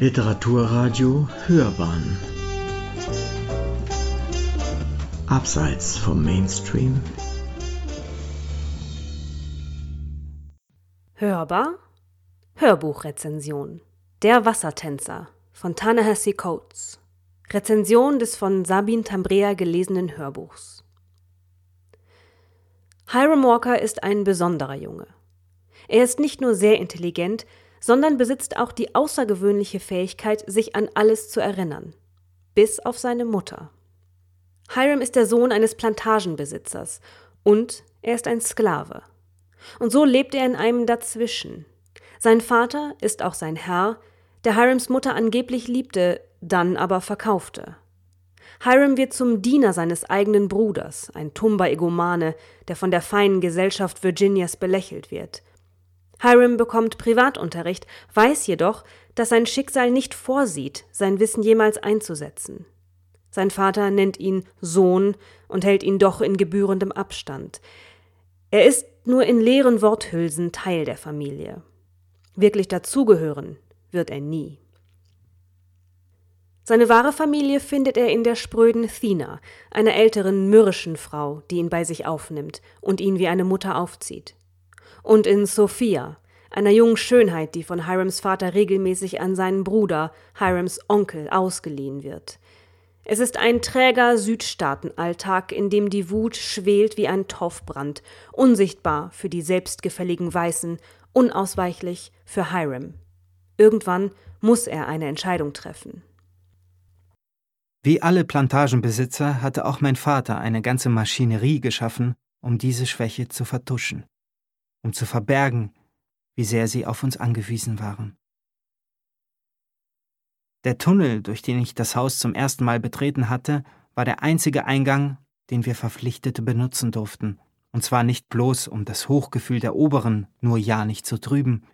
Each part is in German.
Literaturradio Hörbahn. Abseits vom Mainstream. Hörbar? Hörbuchrezension. Der Wassertänzer von Ta-Nehisi Coates. Rezension des von Sabine Tambrea gelesenen Hörbuchs. Hiram Walker ist ein besonderer Junge. Er ist nicht nur sehr intelligent, sondern besitzt auch die außergewöhnliche Fähigkeit, sich an alles zu erinnern. Bis auf seine Mutter. Hiram ist der Sohn eines Plantagenbesitzers und er ist ein Sklave. Und so lebt er in einem Dazwischen. Sein Vater ist auch sein Herr, der Hirams Mutter angeblich liebte, dann aber verkaufte. Hiram wird zum Diener seines eigenen Bruders, ein tumber Egomane, der von der feinen Gesellschaft Virginias belächelt wird – Hiram bekommt Privatunterricht, weiß jedoch, dass sein Schicksal nicht vorsieht, sein Wissen jemals einzusetzen. Sein Vater nennt ihn Sohn und hält ihn doch in gebührendem Abstand. Er ist nur in leeren Worthülsen Teil der Familie. Wirklich dazugehören wird er nie. Seine wahre Familie findet er in der spröden Thina, einer älteren mürrischen Frau, die ihn bei sich aufnimmt und ihn wie eine Mutter aufzieht und in Sophia, einer jungen Schönheit, die von Hirams Vater regelmäßig an seinen Bruder, Hirams Onkel, ausgeliehen wird. Es ist ein träger Südstaatenalltag, in dem die Wut schwelt wie ein Torfbrand, unsichtbar für die selbstgefälligen Weißen, unausweichlich für Hiram. Irgendwann muss er eine Entscheidung treffen. Wie alle Plantagenbesitzer hatte auch mein Vater eine ganze Maschinerie geschaffen, um diese Schwäche zu vertuschen um zu verbergen, wie sehr sie auf uns angewiesen waren. Der Tunnel, durch den ich das Haus zum ersten Mal betreten hatte, war der einzige Eingang, den wir Verpflichtete benutzen durften, und zwar nicht bloß, um das Hochgefühl der Oberen nur ja nicht zu trüben,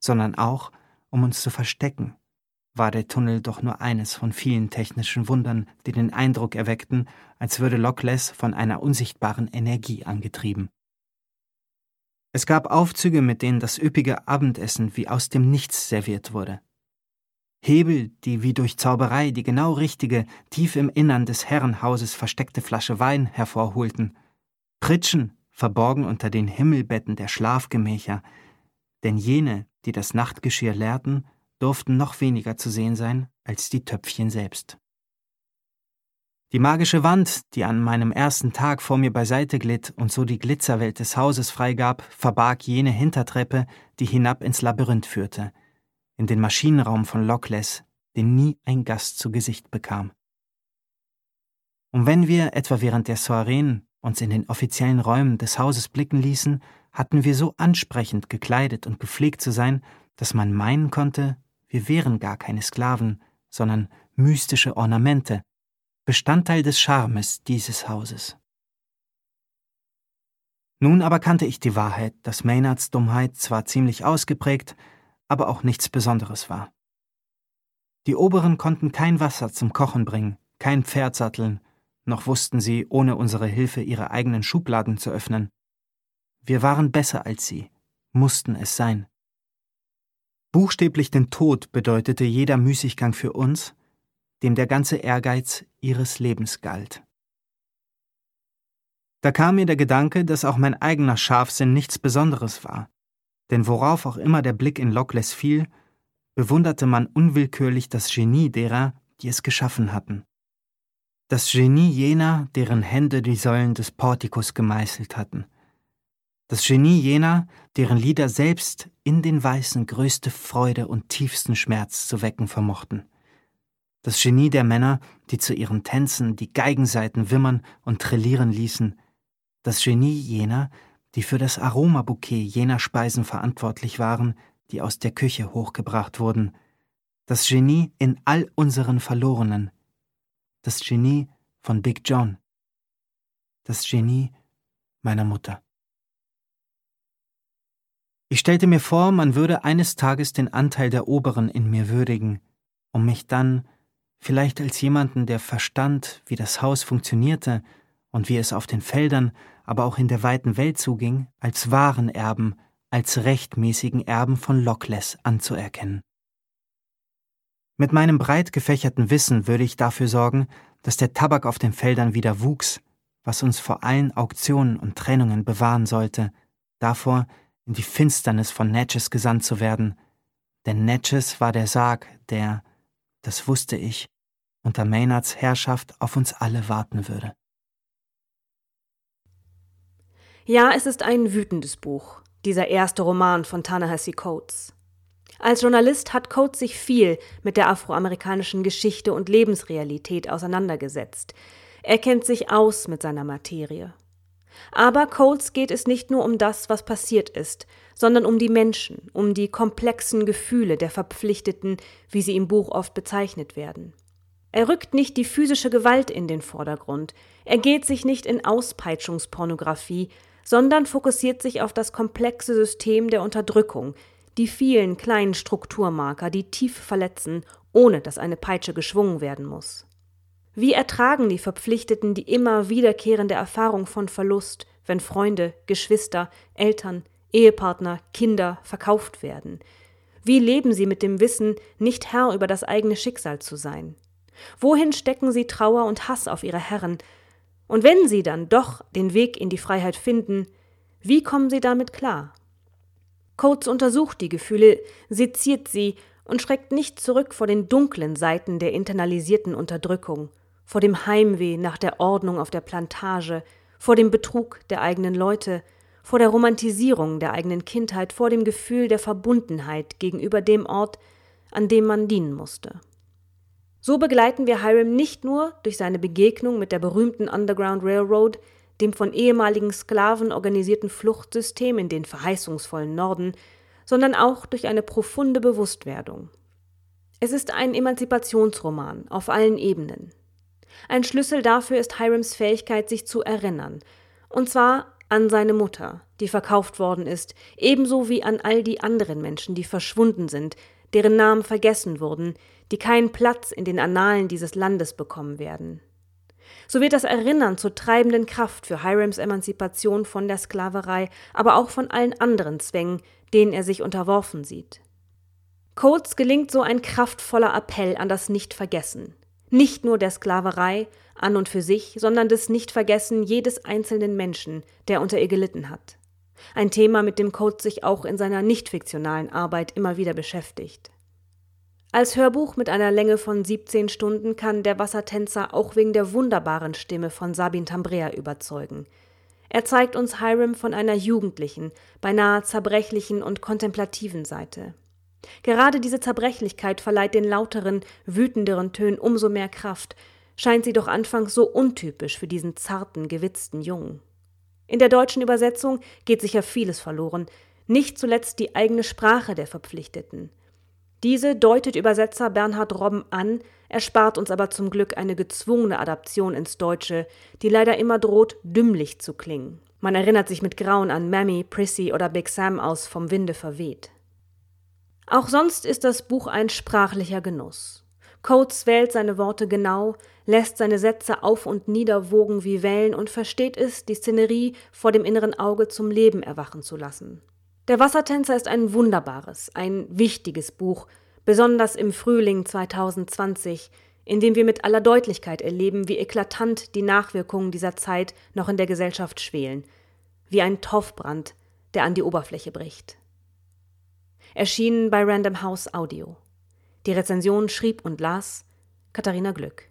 sondern auch, um uns zu verstecken, war der Tunnel doch nur eines von vielen technischen Wundern, die den Eindruck erweckten, als würde Lockless von einer unsichtbaren Energie angetrieben. Es gab Aufzüge, mit denen das üppige Abendessen wie aus dem Nichts serviert wurde. Hebel, die wie durch Zauberei die genau richtige, tief im Innern des Herrenhauses versteckte Flasche Wein hervorholten. Pritschen, verborgen unter den Himmelbetten der Schlafgemächer, denn jene, die das Nachtgeschirr leerten, durften noch weniger zu sehen sein als die Töpfchen selbst. Die magische Wand, die an meinem ersten Tag vor mir beiseite glitt und so die Glitzerwelt des Hauses freigab, verbarg jene Hintertreppe, die hinab ins Labyrinth führte, in den Maschinenraum von Lockless, den nie ein Gast zu Gesicht bekam. Und wenn wir, etwa während der Soireen, uns in den offiziellen Räumen des Hauses blicken ließen, hatten wir so ansprechend gekleidet und gepflegt zu sein, dass man meinen konnte, wir wären gar keine Sklaven, sondern mystische Ornamente, Bestandteil des Charmes dieses Hauses. Nun aber kannte ich die Wahrheit, dass Maynards Dummheit zwar ziemlich ausgeprägt, aber auch nichts Besonderes war. Die Oberen konnten kein Wasser zum Kochen bringen, kein Pferd satteln, noch wussten sie ohne unsere Hilfe ihre eigenen Schubladen zu öffnen. Wir waren besser als sie, mussten es sein. Buchstäblich den Tod bedeutete jeder Müßiggang für uns, dem der ganze Ehrgeiz ihres Lebens galt. Da kam mir der Gedanke, dass auch mein eigener Scharfsinn nichts Besonderes war, denn worauf auch immer der Blick in Lockless fiel, bewunderte man unwillkürlich das Genie derer, die es geschaffen hatten. Das Genie jener, deren Hände die Säulen des Portikus gemeißelt hatten. Das Genie jener, deren Lieder selbst in den Weißen größte Freude und tiefsten Schmerz zu wecken vermochten das Genie der Männer, die zu ihren Tänzen die Geigensaiten wimmern und trillieren ließen, das Genie jener, die für das Aromabouquet jener Speisen verantwortlich waren, die aus der Küche hochgebracht wurden, das Genie in all unseren Verlorenen, das Genie von Big John, das Genie meiner Mutter. Ich stellte mir vor, man würde eines Tages den Anteil der Oberen in mir würdigen, um mich dann vielleicht als jemanden, der verstand, wie das Haus funktionierte und wie es auf den Feldern, aber auch in der weiten Welt zuging, als wahren Erben, als rechtmäßigen Erben von Lockless anzuerkennen. Mit meinem breit gefächerten Wissen würde ich dafür sorgen, dass der Tabak auf den Feldern wieder wuchs, was uns vor allen Auktionen und Trennungen bewahren sollte, davor, in die Finsternis von Natchez gesandt zu werden. Denn Natchez war der Sarg, der, das wusste ich, unter Maynards Herrschaft auf uns alle warten würde. Ja, es ist ein wütendes Buch, dieser erste Roman von Ta-Nehisi Coates. Als Journalist hat Coates sich viel mit der afroamerikanischen Geschichte und Lebensrealität auseinandergesetzt. Er kennt sich aus mit seiner Materie. Aber Coates geht es nicht nur um das, was passiert ist, sondern um die Menschen, um die komplexen Gefühle der Verpflichteten, wie sie im Buch oft bezeichnet werden. Er rückt nicht die physische Gewalt in den Vordergrund, er geht sich nicht in Auspeitschungspornografie, sondern fokussiert sich auf das komplexe System der Unterdrückung, die vielen kleinen Strukturmarker, die tief verletzen, ohne dass eine Peitsche geschwungen werden muss. Wie ertragen die Verpflichteten die immer wiederkehrende Erfahrung von Verlust, wenn Freunde, Geschwister, Eltern, Ehepartner, Kinder verkauft werden? Wie leben sie mit dem Wissen, nicht Herr über das eigene Schicksal zu sein? Wohin stecken sie Trauer und Hass auf ihre Herren? Und wenn sie dann doch den Weg in die Freiheit finden, wie kommen sie damit klar? Coates untersucht die Gefühle, seziert sie und schreckt nicht zurück vor den dunklen Seiten der internalisierten Unterdrückung, vor dem Heimweh nach der Ordnung auf der Plantage, vor dem Betrug der eigenen Leute, vor der Romantisierung der eigenen Kindheit, vor dem Gefühl der Verbundenheit gegenüber dem Ort, an dem man dienen musste. So begleiten wir Hiram nicht nur durch seine Begegnung mit der berühmten Underground Railroad, dem von ehemaligen Sklaven organisierten Fluchtsystem in den verheißungsvollen Norden, sondern auch durch eine profunde Bewusstwerdung. Es ist ein Emanzipationsroman auf allen Ebenen. Ein Schlüssel dafür ist Hirams Fähigkeit, sich zu erinnern, und zwar an seine Mutter, die verkauft worden ist, ebenso wie an all die anderen Menschen, die verschwunden sind, deren Namen vergessen wurden, die keinen Platz in den Annalen dieses Landes bekommen werden. So wird das Erinnern zur treibenden Kraft für Hirams Emanzipation von der Sklaverei, aber auch von allen anderen Zwängen, denen er sich unterworfen sieht. Coates gelingt so ein kraftvoller Appell an das Nichtvergessen. Nicht nur der Sklaverei an und für sich, sondern des Nichtvergessen jedes einzelnen Menschen, der unter ihr gelitten hat. Ein Thema, mit dem Coates sich auch in seiner nicht fiktionalen Arbeit immer wieder beschäftigt. Als Hörbuch mit einer Länge von 17 Stunden kann Der Wassertänzer auch wegen der wunderbaren Stimme von Sabine Tambrea überzeugen. Er zeigt uns Hiram von einer jugendlichen, beinahe zerbrechlichen und kontemplativen Seite. Gerade diese Zerbrechlichkeit verleiht den lauteren, wütenderen Tönen umso mehr Kraft, scheint sie doch anfangs so untypisch für diesen zarten, gewitzten Jungen. In der deutschen Übersetzung geht sicher vieles verloren, nicht zuletzt die eigene Sprache der Verpflichteten – diese deutet Übersetzer Bernhard Robben an, erspart uns aber zum Glück eine gezwungene Adaption ins Deutsche, die leider immer droht, dümmlich zu klingen. Man erinnert sich mit Grauen an Mammy, Prissy oder Big Sam aus Vom Winde verweht. Auch sonst ist das Buch ein sprachlicher Genuss. Coates wählt seine Worte genau, lässt seine Sätze auf und nieder wogen wie Wellen und versteht es, die Szenerie vor dem inneren Auge zum Leben erwachen zu lassen. Der Wassertänzer ist ein wunderbares, ein wichtiges Buch, besonders im Frühling 2020, in dem wir mit aller Deutlichkeit erleben, wie eklatant die Nachwirkungen dieser Zeit noch in der Gesellschaft schwelen, wie ein Torfbrand, der an die Oberfläche bricht. Erschienen bei Random House Audio. Die Rezension schrieb und las Katharina Glück.